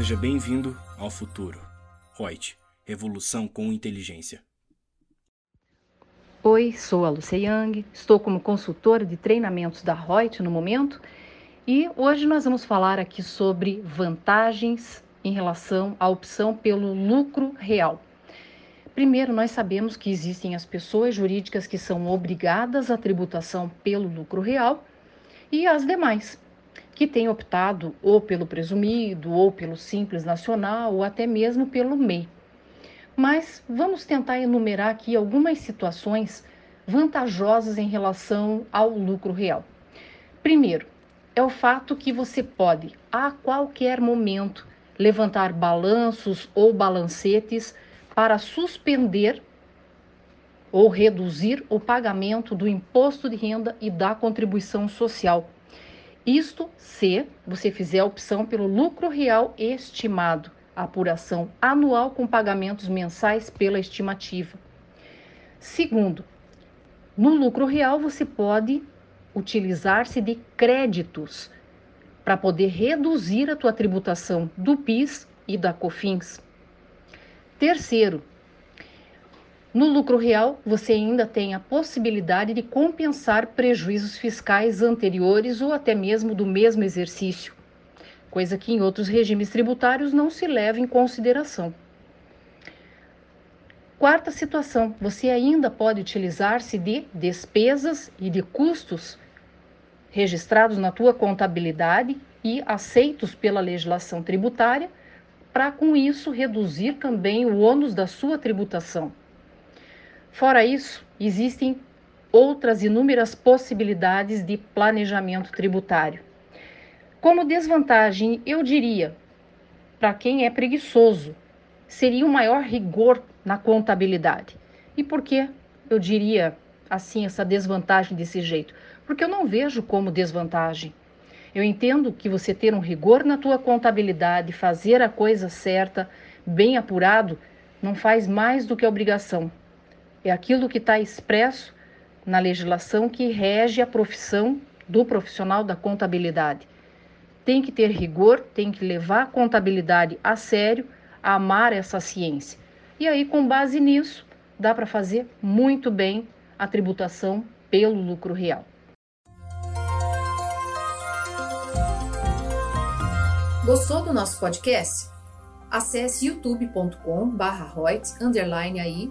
Seja bem-vindo ao futuro. Reut, revolução com inteligência. Oi, sou a Lucia Yang, estou como consultora de treinamentos da Reut no momento e hoje nós vamos falar aqui sobre vantagens em relação à opção pelo lucro real. Primeiro, nós sabemos que existem as pessoas jurídicas que são obrigadas à tributação pelo lucro real e as demais, que têm optado ou pelo presumido, ou pelo simples nacional, ou até mesmo pelo MEI. Mas vamos tentar enumerar aqui algumas situações vantajosas em relação ao lucro real. Primeiro, é o fato que você pode, a qualquer momento, levantar balanços ou balancetes para suspender ou reduzir o pagamento do imposto de renda e da contribuição social. Isto se você fizer a opção pelo lucro real estimado, apuração anual com pagamentos mensais pela estimativa. Segundo, no lucro real você pode utilizar-se de créditos para poder reduzir a tua tributação do PIS e da COFINS. Terceiro, no lucro real, você ainda tem a possibilidade de compensar prejuízos fiscais anteriores ou até mesmo do mesmo exercício, coisa que em outros regimes tributários não se leva em consideração. Quarta situação, você ainda pode utilizar-se de despesas e de custos registrados na tua contabilidade e aceitos pela legislação tributária para com isso reduzir também o ônus da sua tributação. Fora isso, existem outras inúmeras possibilidades de planejamento tributário. Como desvantagem, eu diria, para quem é preguiçoso, seria um maior rigor na contabilidade. E por que eu diria assim essa desvantagem desse jeito? Porque eu não vejo como desvantagem. Eu entendo que você ter um rigor na tua contabilidade, fazer a coisa certa, bem apurado, não faz mais do que obrigação. É aquilo que está expresso na legislação que rege a profissão do profissional da contabilidade. Tem que ter rigor, tem que levar a contabilidade a sério, a amar essa ciência. E aí, com base nisso, dá para fazer muito bem a tributação pelo lucro real. Gostou do nosso podcast? Acesse youtube.com/royts_aí